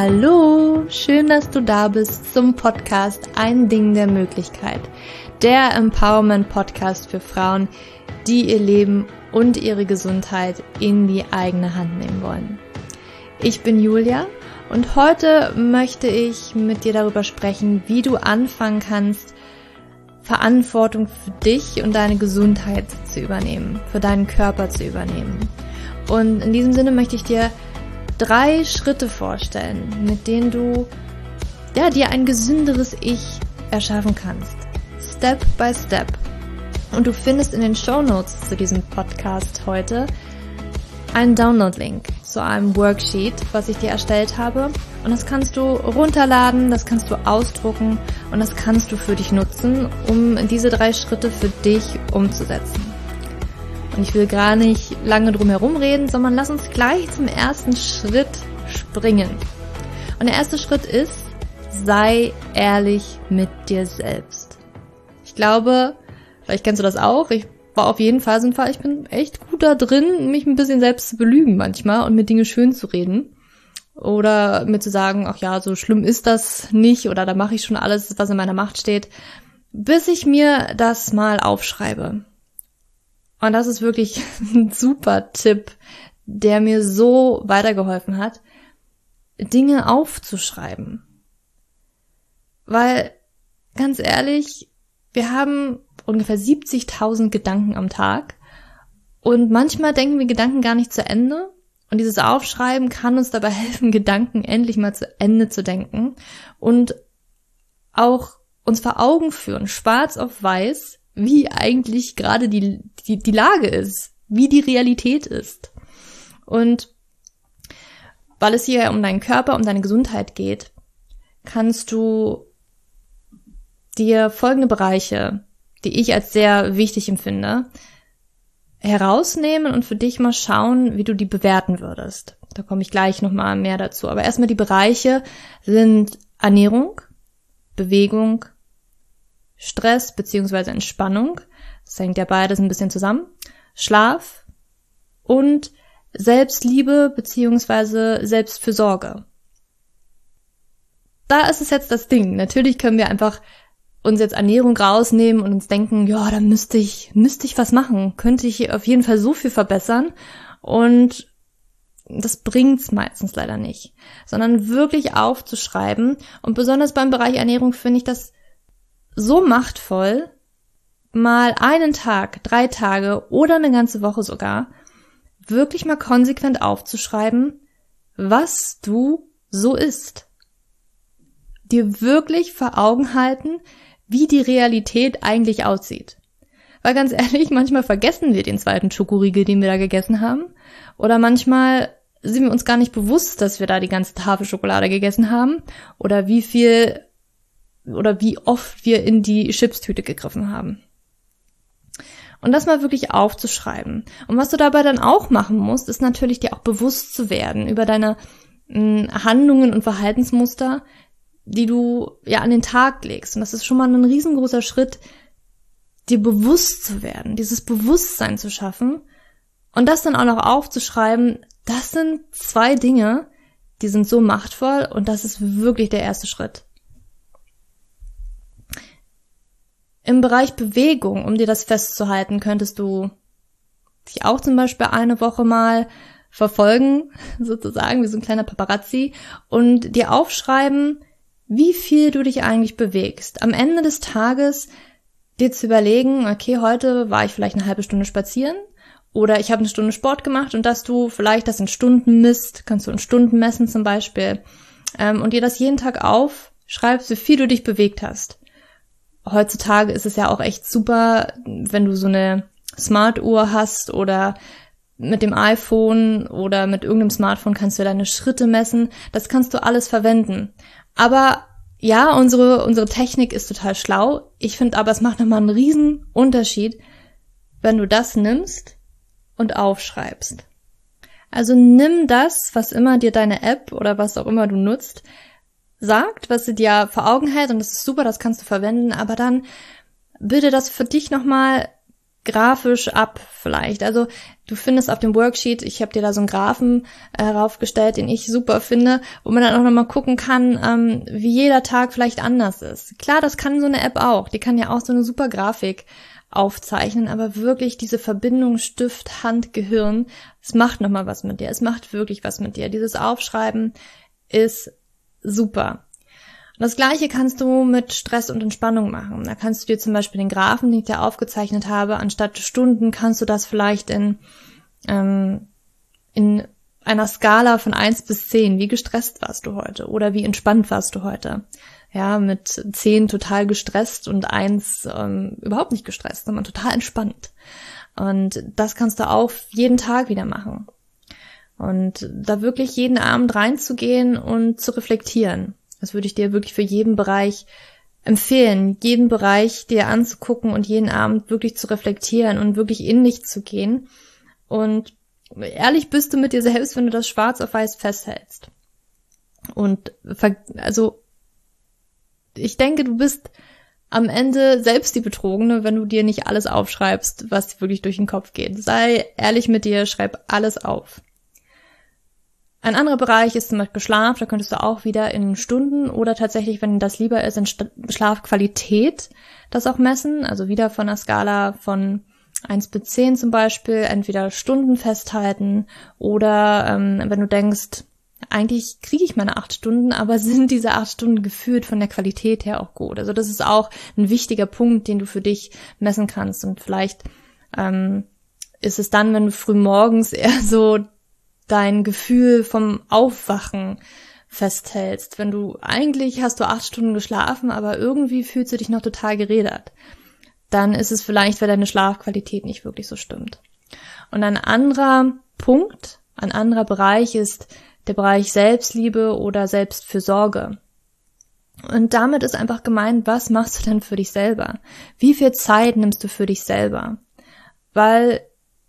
Hallo, schön, dass du da bist zum Podcast Ein Ding der Möglichkeit, der Empowerment Podcast für Frauen, die ihr Leben und ihre Gesundheit in die eigene Hand nehmen wollen. Ich bin Julia und heute möchte ich mit dir darüber sprechen, wie du anfangen kannst, Verantwortung für dich und deine Gesundheit zu übernehmen, für deinen Körper zu übernehmen. Und in diesem Sinne möchte ich dir drei Schritte vorstellen, mit denen du ja, dir ein gesünderes Ich erschaffen kannst. Step by Step. Und du findest in den Show Notes zu diesem Podcast heute einen Download-Link zu einem Worksheet, was ich dir erstellt habe. Und das kannst du runterladen, das kannst du ausdrucken und das kannst du für dich nutzen, um diese drei Schritte für dich umzusetzen. Ich will gar nicht lange drum herum reden, sondern lass uns gleich zum ersten Schritt springen. Und der erste Schritt ist, sei ehrlich mit dir selbst. Ich glaube, vielleicht kennst du das auch, ich war auf jeden Fall Fall, ich bin echt gut da drin, mich ein bisschen selbst zu belügen manchmal und mir Dinge schön zu reden. Oder mir zu sagen, ach ja, so schlimm ist das nicht oder da mache ich schon alles, was in meiner Macht steht, bis ich mir das mal aufschreibe. Und das ist wirklich ein super Tipp, der mir so weitergeholfen hat, Dinge aufzuschreiben. Weil, ganz ehrlich, wir haben ungefähr 70.000 Gedanken am Tag und manchmal denken wir Gedanken gar nicht zu Ende und dieses Aufschreiben kann uns dabei helfen, Gedanken endlich mal zu Ende zu denken und auch uns vor Augen führen, schwarz auf weiß, wie eigentlich gerade die, die, die Lage ist, wie die Realität ist. Und weil es hier um deinen Körper, um deine Gesundheit geht, kannst du dir folgende Bereiche, die ich als sehr wichtig empfinde, herausnehmen und für dich mal schauen, wie du die bewerten würdest. Da komme ich gleich nochmal mehr dazu. Aber erstmal die Bereiche sind Ernährung, Bewegung, Stress beziehungsweise Entspannung, das hängt ja beides ein bisschen zusammen, Schlaf und Selbstliebe beziehungsweise Selbstfürsorge. Da ist es jetzt das Ding. Natürlich können wir einfach uns jetzt Ernährung rausnehmen und uns denken, ja, da müsste ich, müsste ich was machen, könnte ich auf jeden Fall so viel verbessern. Und das bringt's meistens leider nicht, sondern wirklich aufzuschreiben. Und besonders beim Bereich Ernährung finde ich das so machtvoll, mal einen Tag, drei Tage oder eine ganze Woche sogar, wirklich mal konsequent aufzuschreiben, was du so isst. Dir wirklich vor Augen halten, wie die Realität eigentlich aussieht. Weil ganz ehrlich, manchmal vergessen wir den zweiten Schokoriegel, den wir da gegessen haben. Oder manchmal sind wir uns gar nicht bewusst, dass wir da die ganze Tafel Schokolade gegessen haben. Oder wie viel oder wie oft wir in die Chipstüte gegriffen haben. Und das mal wirklich aufzuschreiben. Und was du dabei dann auch machen musst, ist natürlich dir auch bewusst zu werden über deine mh, hm, Handlungen und Verhaltensmuster, die du ja an den Tag legst. Und das ist schon mal ein riesengroßer Schritt, dir bewusst zu werden, dieses Bewusstsein zu schaffen und das dann auch noch aufzuschreiben. Das sind zwei Dinge, die sind so machtvoll und das ist wirklich der erste Schritt. Im Bereich Bewegung, um dir das festzuhalten, könntest du dich auch zum Beispiel eine Woche mal verfolgen, sozusagen, wie so ein kleiner Paparazzi, und dir aufschreiben, wie viel du dich eigentlich bewegst. Am Ende des Tages dir zu überlegen, okay, heute war ich vielleicht eine halbe Stunde spazieren oder ich habe eine Stunde Sport gemacht und dass du vielleicht das in Stunden misst, kannst du in Stunden messen zum Beispiel, ähm, und dir das jeden Tag aufschreibst, wie viel du dich bewegt hast heutzutage ist es ja auch echt super, wenn du so eine Smart-Uhr hast oder mit dem iPhone oder mit irgendeinem Smartphone kannst du deine Schritte messen. Das kannst du alles verwenden. Aber ja, unsere, unsere Technik ist total schlau. Ich finde aber, es macht nochmal einen riesen Unterschied, wenn du das nimmst und aufschreibst. Also nimm das, was immer dir deine App oder was auch immer du nutzt, sagt, was sie dir vor Augen hält und das ist super, das kannst du verwenden, aber dann bilde das für dich nochmal grafisch ab vielleicht. Also du findest auf dem Worksheet, ich habe dir da so einen Graphen äh, raufgestellt, den ich super finde, wo man dann auch nochmal gucken kann, ähm, wie jeder Tag vielleicht anders ist. Klar, das kann so eine App auch. Die kann ja auch so eine super Grafik aufzeichnen, aber wirklich diese Verbindung Stift, Hand, Gehirn, es macht nochmal was mit dir. Es macht wirklich was mit dir. Dieses Aufschreiben ist super. Das gleiche kannst du mit Stress und Entspannung machen. Da kannst du dir zum Beispiel den Graphen, den ich dir aufgezeichnet habe, anstatt Stunden kannst du das vielleicht in, ähm, in einer Skala von eins bis zehn. Wie gestresst warst du heute? Oder wie entspannt warst du heute? Ja, mit zehn total gestresst und eins ähm, überhaupt nicht gestresst, sondern total entspannt. Und das kannst du auch jeden Tag wieder machen. Und da wirklich jeden Abend reinzugehen und zu reflektieren. Das würde ich dir wirklich für jeden Bereich empfehlen, jeden Bereich dir anzugucken und jeden Abend wirklich zu reflektieren und wirklich in dich zu gehen. Und ehrlich bist du mit dir selbst, wenn du das schwarz auf weiß festhältst. Und also ich denke, du bist am Ende selbst die Betrogene, wenn du dir nicht alles aufschreibst, was wirklich durch den Kopf geht. Sei ehrlich mit dir, schreib alles auf. Ein anderer Bereich ist zum Beispiel Schlaf, da könntest du auch wieder in Stunden oder tatsächlich, wenn das lieber ist, in Schlafqualität das auch messen. Also wieder von einer Skala von 1 bis 10 zum Beispiel, entweder Stunden festhalten oder ähm, wenn du denkst, eigentlich kriege ich meine acht Stunden, aber sind diese acht Stunden gefühlt von der Qualität her auch gut. Also das ist auch ein wichtiger Punkt, den du für dich messen kannst. Und vielleicht ähm, ist es dann, wenn du früh morgens eher so dein Gefühl vom Aufwachen festhältst. Wenn du eigentlich hast du acht Stunden geschlafen, aber irgendwie fühlst du dich noch total geredert, dann ist es vielleicht, weil deine Schlafqualität nicht wirklich so stimmt. Und ein anderer Punkt, ein anderer Bereich ist der Bereich Selbstliebe oder Selbstfürsorge. Und damit ist einfach gemeint, was machst du denn für dich selber? Wie viel Zeit nimmst du für dich selber? Weil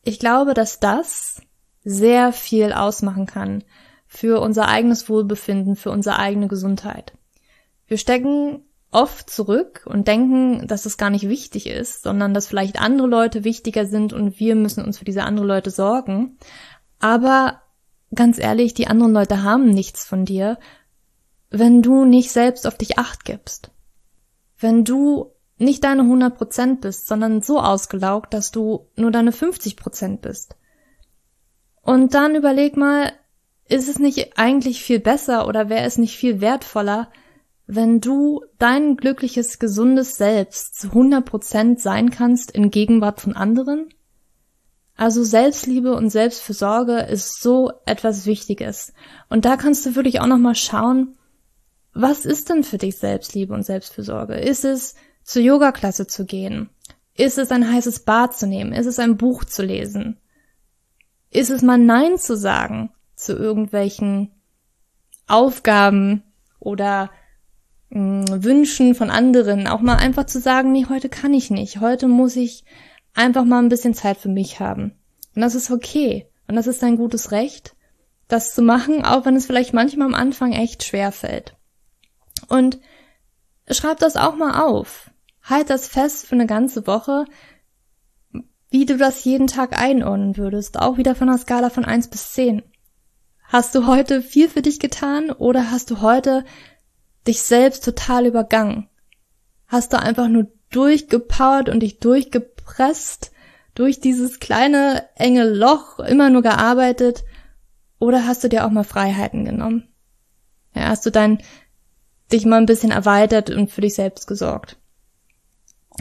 ich glaube, dass das sehr viel ausmachen kann für unser eigenes Wohlbefinden, für unsere eigene Gesundheit. Wir stecken oft zurück und denken, dass es gar nicht wichtig ist, sondern dass vielleicht andere Leute wichtiger sind und wir müssen uns für diese anderen Leute sorgen. Aber ganz ehrlich, die anderen Leute haben nichts von dir, wenn du nicht selbst auf dich acht gibst. Wenn du nicht deine 100% bist, sondern so ausgelaugt, dass du nur deine 50% bist. Und dann überleg mal, ist es nicht eigentlich viel besser oder wäre es nicht viel wertvoller, wenn du dein glückliches, gesundes Selbst zu 100% sein kannst in Gegenwart von anderen? Also Selbstliebe und Selbstfürsorge ist so etwas Wichtiges. Und da kannst du wirklich auch nochmal schauen, was ist denn für dich Selbstliebe und Selbstfürsorge? Ist es, zur Yogaklasse zu gehen? Ist es ein heißes Bad zu nehmen? Ist es ein Buch zu lesen? Ist es mal Nein zu sagen zu irgendwelchen Aufgaben oder mh, hm, Wünschen von anderen, auch mal einfach zu sagen, nee, heute kann ich nicht, heute muss ich einfach mal ein bisschen Zeit für mich haben. Und das ist okay. Und das ist ein gutes Recht, das zu machen, auch wenn es vielleicht manchmal am Anfang echt schwer fällt. Und schreib das auch mal auf. Halt das fest für eine ganze Woche, wie du das jeden Tag einordnen würdest, auch wieder von einer Skala von eins bis zehn. Hast du heute viel für dich getan oder hast du heute dich selbst total übergangen? Hast du einfach nur durchgepowert und dich durchgepresst, durch dieses kleine enge Loch immer nur gearbeitet oder hast du dir auch mal Freiheiten genommen? Ja, hast du dein dich mal ein bisschen erweitert und für dich selbst gesorgt?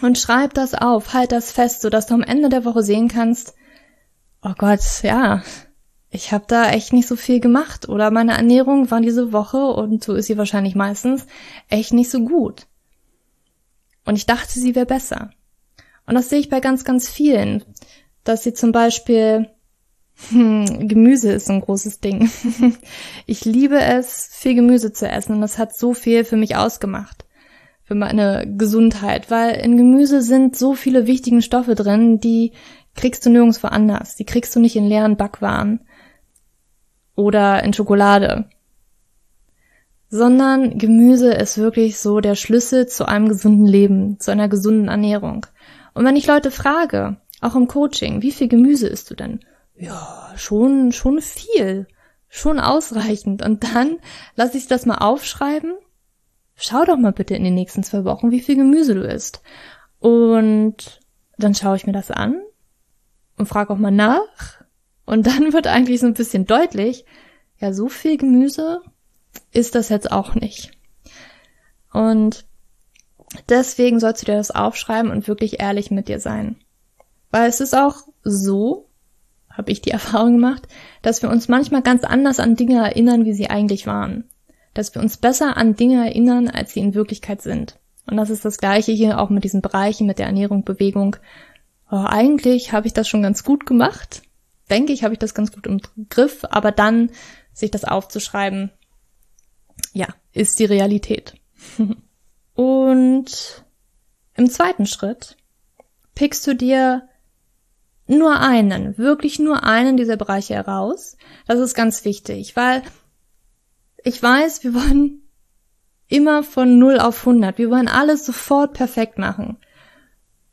Und schreib das auf, halt das fest, sodass du am Ende der Woche sehen kannst, oh Gott, ja, ich habe da echt nicht so viel gemacht oder meine Ernährung war diese Woche und so ist sie wahrscheinlich meistens echt nicht so gut. Und ich dachte, sie wäre besser. Und das sehe ich bei ganz, ganz vielen, dass sie zum Beispiel hm, Gemüse ist ein großes Ding. ich liebe es, viel Gemüse zu essen und das hat so viel für mich ausgemacht für meine Gesundheit, weil in Gemüse sind so viele wichtige Stoffe drin, die kriegst du nirgendwo anders. Die kriegst du nicht in leeren Backwaren oder in Schokolade. Sondern Gemüse ist wirklich so der Schlüssel zu einem gesunden Leben, zu einer gesunden Ernährung. Und wenn ich Leute frage, Auch im Coaching. Wie viel Gemüse isst du denn? Ja, schon, schon viel. Schon ausreichend. Und dann lass ich das mal aufschreiben. Schau doch mal bitte in den nächsten zwei Wochen, wie viel Gemüse du isst. Und dann schaue ich mir das an und frage auch mal nach. Und dann wird eigentlich so ein bisschen deutlich, ja, so viel Gemüse ist das jetzt auch nicht. Und deswegen sollst du dir das aufschreiben und wirklich ehrlich mit dir sein. Weil es ist auch so, habe ich die Erfahrung gemacht, dass wir uns manchmal ganz anders an Dinge erinnern, wie sie eigentlich waren. Dass wir uns besser an Dinge erinnern, als sie in Wirklichkeit sind. Und das ist das gleiche hier auch mit diesen Bereichen, mit der Ernährung, Bewegung. Oh, eigentlich habe ich das schon ganz gut gemacht. Denke ich, habe ich das ganz gut im Griff, aber dann sich das aufzuschreiben, ja, ist die Realität. Und im zweiten Schritt pickst du dir nur einen, wirklich nur einen dieser Bereiche heraus. Das ist ganz wichtig, weil ich weiß, wir wollen immer von 0 auf 100. Wir wollen alles sofort perfekt machen.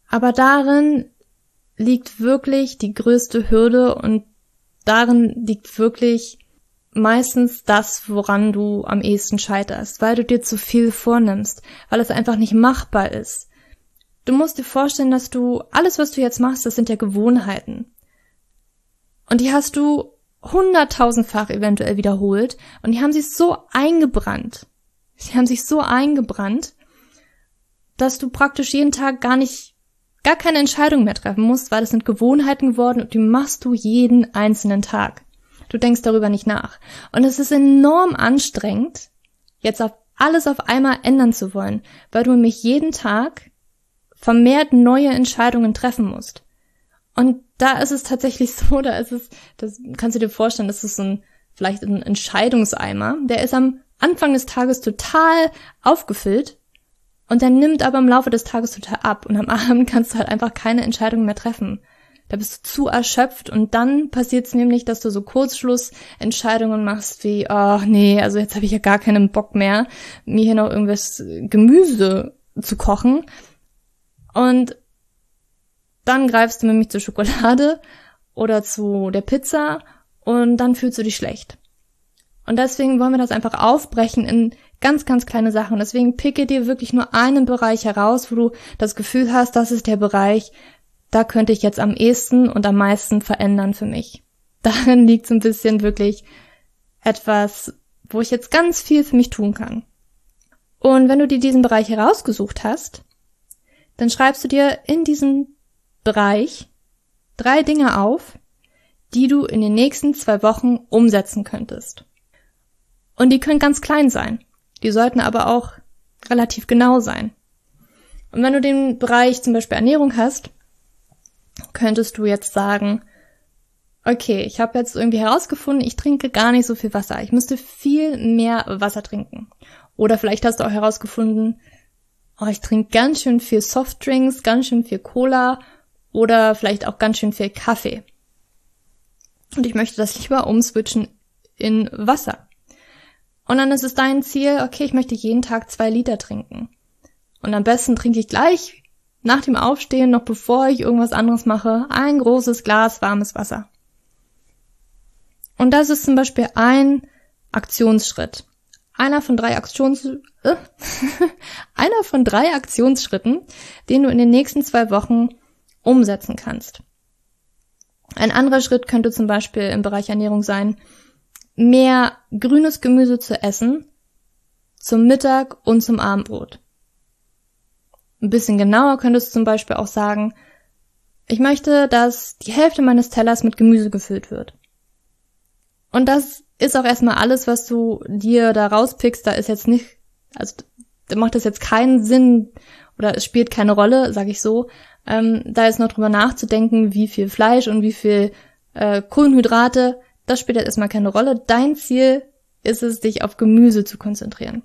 Aber darin liegt wirklich die größte Hürde und darin liegt wirklich meistens das, woran du am ehesten scheiterst, weil du dir zu viel vornimmst, weil es einfach nicht machbar ist. Du musst dir vorstellen, dass du alles, was du jetzt machst, das sind ja Gewohnheiten. Und die hast du hunderttausendfach eventuell wiederholt und die haben sich so eingebrannt. Sie haben sich so eingebrannt, dass du praktisch jeden Tag gar nicht, gar keine Entscheidung mehr treffen musst, weil es sind Gewohnheiten geworden und die machst du jeden einzelnen Tag. Du denkst darüber nicht nach. Und es ist enorm anstrengend, jetzt auf alles auf einmal ändern zu wollen, weil du nämlich jeden Tag vermehrt neue Entscheidungen treffen musst. Und da ist es tatsächlich so, da ist es, das kannst du dir vorstellen, das ist so ein, vielleicht ein Entscheidungseimer, der ist am Anfang des Tages total aufgefüllt und der nimmt aber im Laufe des Tages total ab und am Abend kannst du halt einfach keine Entscheidungen mehr treffen. Da bist du zu erschöpft und dann passiert es nämlich, dass du so Kurzschlussentscheidungen machst wie, ach oh, nee, also jetzt habe ich ja gar keinen Bock mehr, mir hier noch irgendwas Gemüse zu kochen. Und dann greifst du nämlich zur Schokolade oder zu der Pizza und dann fühlst du dich schlecht. Und deswegen wollen wir das einfach aufbrechen in ganz, ganz kleine Sachen. Deswegen picke dir wirklich nur einen Bereich heraus, wo du das Gefühl hast, das ist der Bereich, da könnte ich jetzt am ehesten und am meisten verändern für mich. Darin liegt so ein bisschen wirklich etwas, wo ich jetzt ganz viel für mich tun kann. Und wenn du dir diesen Bereich herausgesucht hast, dann schreibst du dir in diesem Bereich drei Dinge auf, die du in den nächsten zwei Wochen umsetzen könntest. Und die können ganz klein sein. Die sollten aber auch relativ genau sein. Und wenn du den Bereich zum Beispiel Ernährung hast, könntest du jetzt sagen, okay, ich habe jetzt irgendwie herausgefunden, ich trinke gar nicht so viel Wasser. Ich müsste viel mehr Wasser trinken. Oder vielleicht hast du auch herausgefunden, oh, ich trinke ganz schön viel Softdrinks, ganz schön viel Cola oder vielleicht auch ganz schön viel Kaffee. Und ich möchte das lieber umswitchen in Wasser. Und dann ist es dein Ziel, okay, ich möchte jeden Tag zwei Liter trinken. Und am besten trinke ich gleich nach dem Aufstehen, noch bevor ich irgendwas anderes mache, ein großes Glas warmes Wasser. Und das ist zum Beispiel ein Aktionsschritt. Einer von drei Aktions, äh, einer von drei Aktionsschritten, den du in den nächsten zwei Wochen umsetzen kannst. Ein anderer Schritt könnte zum Beispiel im Bereich Ernährung sein, mehr grünes Gemüse zu essen zum Mittag und zum Abendbrot. Ein bisschen genauer könntest du zum Beispiel auch sagen, ich möchte, dass die Hälfte meines Tellers mit Gemüse gefüllt wird. Und das ist auch erstmal alles, was du dir da rauspickst. Da ist jetzt nicht, also macht das jetzt keinen Sinn oder es spielt keine Rolle, sag ich so, ähm, da jetzt noch drüber nachzudenken, wie viel Fleisch und wie viel äh, Kohlenhydrate das spielt jetzt erstmal keine Rolle. Dein Ziel ist es, dich auf Gemüse zu konzentrieren.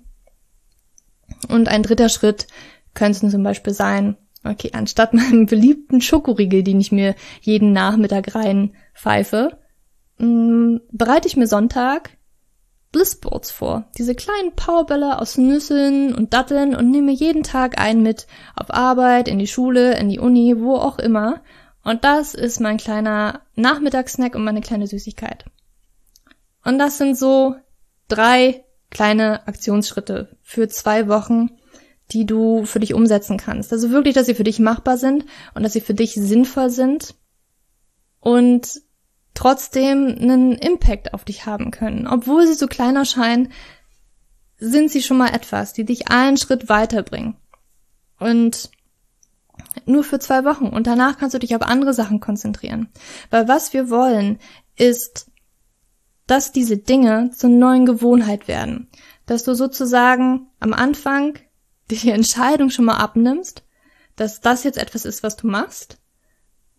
Und ein dritter Schritt könnte zum Beispiel sein, okay, anstatt meinem beliebten Schokoriegel, den ich mir jeden Nachmittag rein pfeife, mm, bereite ich mir Sonntag Blissboards vor. Diese kleinen Powerbälle aus Nüsseln und Datteln und nehme jeden Tag einen mit auf Arbeit, in die Schule, in die Uni, wo auch immer Und das ist mein kleiner Nachmittagssnack und meine kleine Süßigkeit. Und das sind so drei kleine Aktionsschritte für zwei Wochen, die du für dich umsetzen kannst. Also wirklich, dass sie für dich machbar sind und dass sie für dich sinnvoll sind und trotzdem einen Impact auf dich haben können. Obwohl sie so klein erscheinen, sind sie schon mal etwas, die dich einen Schritt weiterbringen. Und nur für zwei Wochen. Und danach kannst du dich auf andere Sachen konzentrieren. Weil was wir wollen, ist, dass diese Dinge zur neuen Gewohnheit werden. Dass du sozusagen am Anfang die Entscheidung schon mal abnimmst, dass das jetzt etwas ist, was du machst.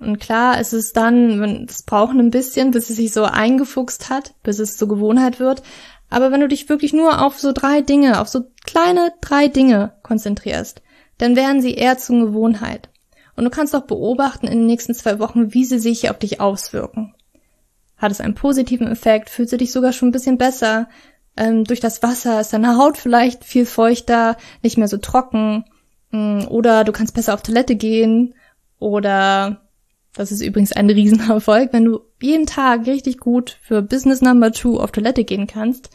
Und klar, es ist dann, es braucht ein bisschen, bis es sich so eingefuchst hat, bis es zur Gewohnheit wird. Aber wenn du dich wirklich nur auf so drei Dinge, auf so kleine drei Dinge konzentrierst, dann werden sie eher zur Gewohnheit. Und du kannst auch beobachten in den nächsten zwei Wochen, wie sie sich auf dich auswirken. Hat es einen positiven Effekt? Fühlst du dich sogar schon ein bisschen besser? Ähm, durch das Wasser ist deine Haut vielleicht viel feuchter, nicht mehr so trocken. Mm, oder du kannst besser auf Toilette gehen. Oder, das ist übrigens ein Riesenerfolg, wenn du jeden Tag richtig gut für Business Number Two auf Toilette gehen kannst,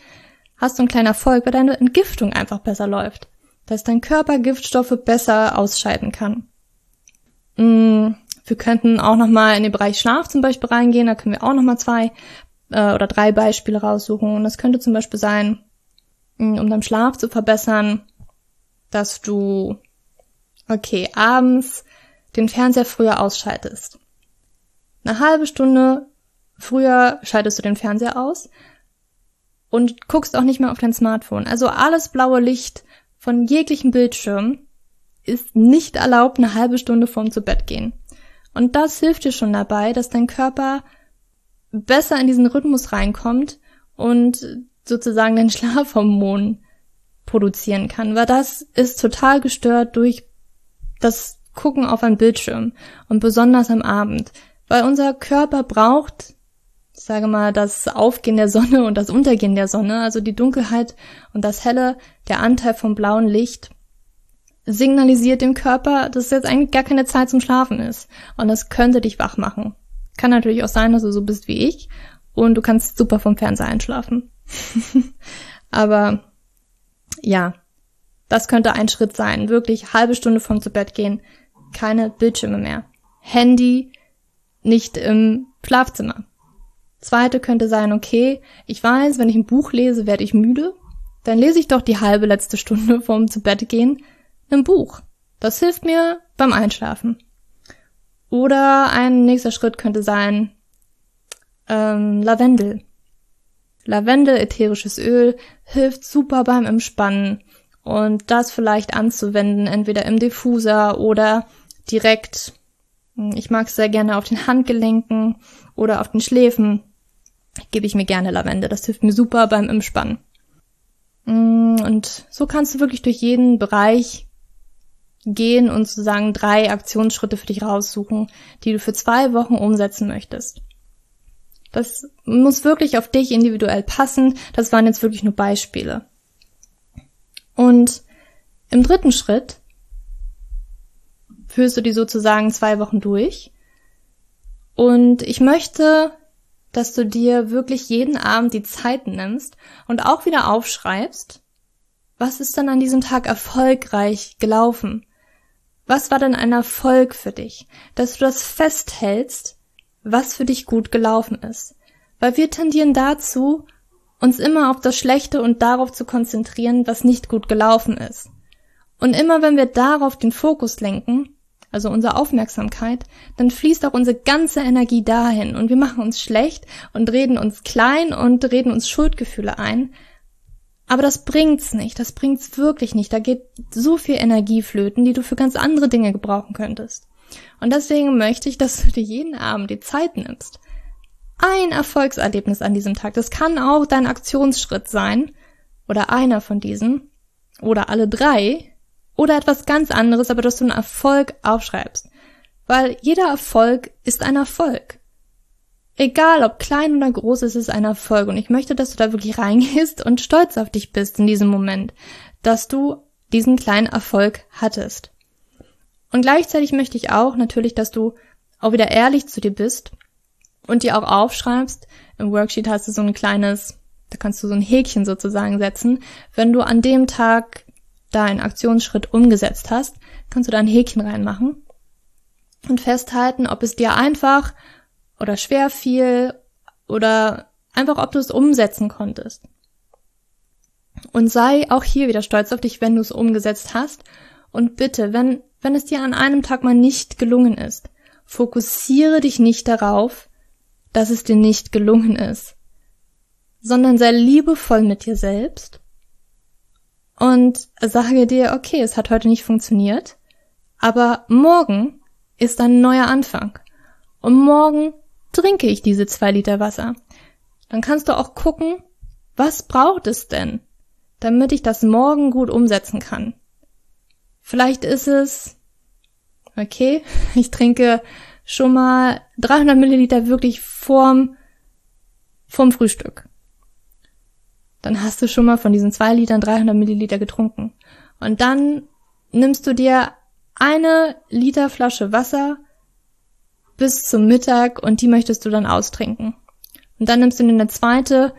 hast du einen kleinen Erfolg, weil deine Entgiftung einfach besser läuft dass dein Körper Giftstoffe besser ausscheiden kann. Mm, wir könnten auch nochmal in den Bereich Schlaf zum Beispiel reingehen, da können wir auch nochmal zwei äh, oder drei Beispiele raussuchen. Und das könnte zum Beispiel sein, mm, um deinen Schlaf zu verbessern, dass du, okay, abends den Fernseher früher ausschaltest. Eine halbe Stunde früher schaltest du den Fernseher aus und guckst auch nicht mehr auf dein Smartphone. Also alles blaue Licht von jeglichem Bildschirm ist nicht erlaubt eine halbe Stunde vorm zu Bett gehen. Und das hilft dir schon dabei, dass dein Körper besser in diesen Rhythmus reinkommt und sozusagen den Schlafhormon produzieren kann, weil das ist total gestört durch das Gucken auf einen Bildschirm und besonders am Abend, weil unser Körper braucht ich sage mal, das Aufgehen der Sonne und das Untergehen der Sonne, also die Dunkelheit und das Helle, der Anteil vom blauen Licht, signalisiert dem Körper, dass jetzt eigentlich gar keine Zeit zum Schlafen ist. Und das könnte dich wach machen. Kann natürlich auch sein, dass du so bist wie ich und du kannst super vom Fernseher einschlafen. Aber ja, das könnte ein Schritt sein. Wirklich halbe Stunde vom zu Bett gehen, keine Bildschirme mehr. Handy nicht im Schlafzimmer. Zweite könnte sein, okay, ich weiß, wenn ich ein Buch lese, werde ich müde. Dann lese ich doch die halbe letzte Stunde vorm zu Bett gehen ein Buch. Das hilft mir beim Einschlafen. Oder ein nächster Schritt könnte sein ähm, Lavendel. Lavendel, ätherisches Öl, hilft super beim Entspannen. Und das vielleicht anzuwenden, entweder im Diffuser oder direkt, ich mag es sehr gerne auf den Handgelenken oder auf den Schläfen gebe ich mir gerne Lavende. Das hilft mir super beim Entspannen. Mm, und so kannst du wirklich durch jeden Bereich gehen und sozusagen drei Aktionsschritte für dich raussuchen, die du für zwei Wochen umsetzen möchtest. Das muss wirklich auf dich individuell passen. Das waren jetzt wirklich nur Beispiele. Und im dritten Schritt führst du die sozusagen zwei Wochen durch. Und ich möchte dass du dir wirklich jeden Abend die Zeit nimmst und auch wieder aufschreibst, was ist denn an diesem Tag erfolgreich gelaufen? Was war denn ein Erfolg für dich? Dass du das festhältst, was für dich gut gelaufen ist. Weil wir tendieren dazu, uns immer auf das Schlechte und darauf zu konzentrieren, was nicht gut gelaufen ist. Und immer wenn wir darauf den Fokus lenken, also unsere Aufmerksamkeit, dann fließt auch unsere ganze Energie dahin und wir machen uns schlecht und reden uns klein und reden uns Schuldgefühle ein. Aber das bringt's nicht, das bringt's wirklich nicht. Da geht so viel Energie flöten, die du für ganz andere Dinge gebrauchen könntest. Und deswegen möchte ich, dass du dir jeden Abend die Zeit nimmst. Ein Erfolgserlebnis an diesem Tag. Das kann auch dein Aktionsschritt sein oder einer von diesen oder alle drei, oder etwas ganz anderes, aber dass du einen Erfolg aufschreibst. Weil jeder Erfolg ist ein Erfolg. Egal ob klein oder groß, es ist ein Erfolg. Und ich möchte, dass du da wirklich reingehst und stolz auf dich bist in diesem Moment, dass du diesen kleinen Erfolg hattest. Und gleichzeitig möchte ich auch natürlich, dass du auch wieder ehrlich zu dir bist und dir auch aufschreibst, im Worksheet hast du so ein kleines, da kannst du so ein Häkchen sozusagen setzen, wenn du an dem Tag deinen Aktionsschritt umgesetzt hast, kannst du da ein Häkchen reinmachen und festhalten, ob es dir einfach oder schwer fiel oder einfach, ob du es umsetzen konntest. Und sei auch hier wieder stolz auf dich, wenn du es umgesetzt hast. Und bitte, wenn, wenn es dir an einem Tag mal nicht gelungen ist, fokussiere dich nicht darauf, dass es dir nicht gelungen ist, sondern sei liebevoll mit dir selbst und sage dir, okay, es hat heute nicht funktioniert, aber morgen ist ein neuer Anfang. Und morgen trinke ich diese zwei Liter Wasser. Dann kannst du auch gucken, was braucht es denn, damit ich das morgen gut umsetzen kann. Vielleicht ist es, okay, ich trinke schon mal 300 Milliliter wirklich vorm, vorm Frühstück. Dann hast du schon mal von diesen zwei Litern 300 Milliliter getrunken. Und dann nimmst du dir eine Liter Flasche Wasser bis zum Mittag und die möchtest du dann austrinken. Und dann nimmst du dir eine zweite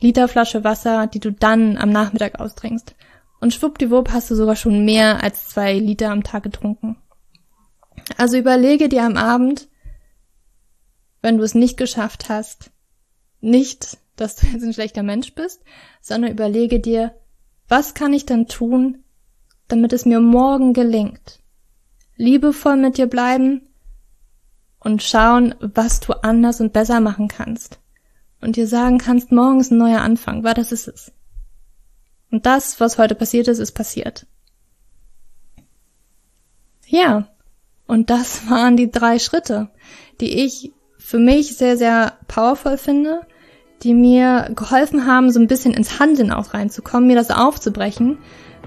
Liter Flasche Wasser, die du dann am Nachmittag austrinkst. Und schwuppdiwupp hast du sogar schon mehr als zwei Liter am Tag getrunken. Also überlege dir am Abend, wenn du es nicht geschafft hast, nicht, dass du jetzt ein schlechter Mensch bist, sondern überlege dir, was kann ich dann tun, damit es mir morgen gelingt? liebevoll mit dir bleiben und schauen, was du anders und besser machen kannst. Und dir sagen kannst, morgen ist ein neuer Anfang, weil das ist es. Und das, was heute passiert ist, ist passiert. Ja, und das waren die drei Schritte, die ich für mich sehr, sehr powerful finde, die mir geholfen haben, so ein bisschen ins Handeln auch reinzukommen, mir das aufzubrechen,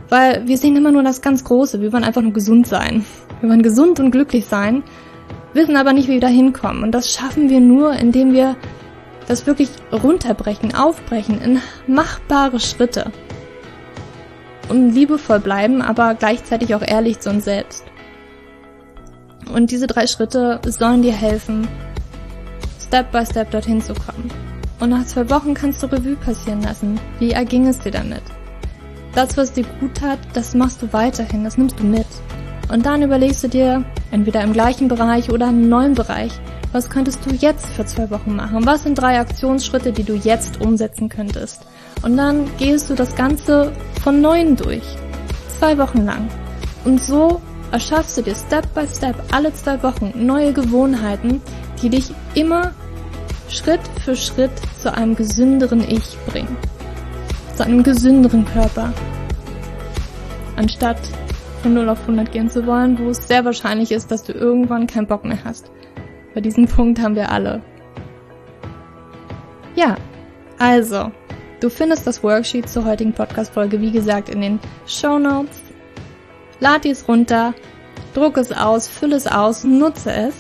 weil wir sehen immer nur das ganz Große, wir wollen einfach nur gesund sein. Wir wollen gesund und glücklich sein, wissen aber nicht, wie wir da hinkommen. Und das schaffen wir nur, indem wir das wirklich runterbrechen, aufbrechen in machbare Schritte. Und liebevoll bleiben, aber gleichzeitig auch ehrlich zu uns selbst. Und diese drei Schritte sollen dir helfen, Step by Step dorthin zu kommen. Und nach zwei Wochen kannst du Revue passieren lassen. Wie erging es dir damit? Das, was dir gut tat, das machst du weiterhin, das nimmst du mit. Und dann überlegst du dir, entweder im gleichen Bereich oder im neuen Bereich, was könntest du jetzt für zwei Wochen machen? Was sind drei Aktionsschritte, die du jetzt umsetzen könntest? Und dann gehst du das Ganze von neuem durch. Zwei Wochen lang. Und so erschaffst du dir Step by Step alle zwei Wochen neue Gewohnheiten, die dich immer Schritt für Schritt zu einem gesünderen Ich bringen. Zu einem gesünderen Körper. Anstatt von 0 auf 100 gehen zu wollen, wo es sehr wahrscheinlich ist, dass du irgendwann keinen Bock mehr hast. Bei diesem Punkt haben wir alle. Ja, also, du findest das Worksheet zur heutigen Podcast-Folge, wie gesagt, in den Show Notes. Lad es runter, druck es aus, fülle es aus, nutze es.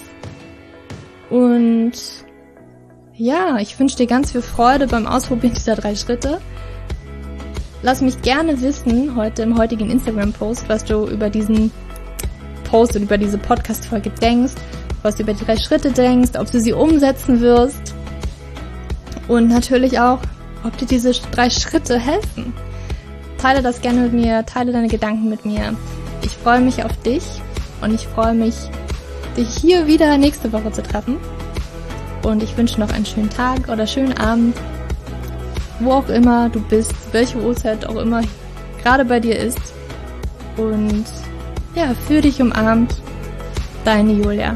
Und ja, ich wünsche dir ganz viel Freude beim Ausprobieren dieser drei Schritte. Lass mich gerne wissen, heute im heutigen Instagram-Post, was du über diesen Post und über diese Podcast-Folge denkst, was du über die drei Schritte denkst, ob du sie umsetzen wirst und natürlich auch, ob dir diese drei Schritte helfen. Teile das gerne mit mir, teile deine Gedanken mit mir. Ich freue mich auf dich und ich freue mich, dich hier wieder nächste Woche zu treffen. Und ich wünsche noch einen schönen Tag oder schönen Abend wo auch immer du bist, welche Uhrzeit auch immer gerade bei dir ist. Und ja, für dich umarmt, deine Julia.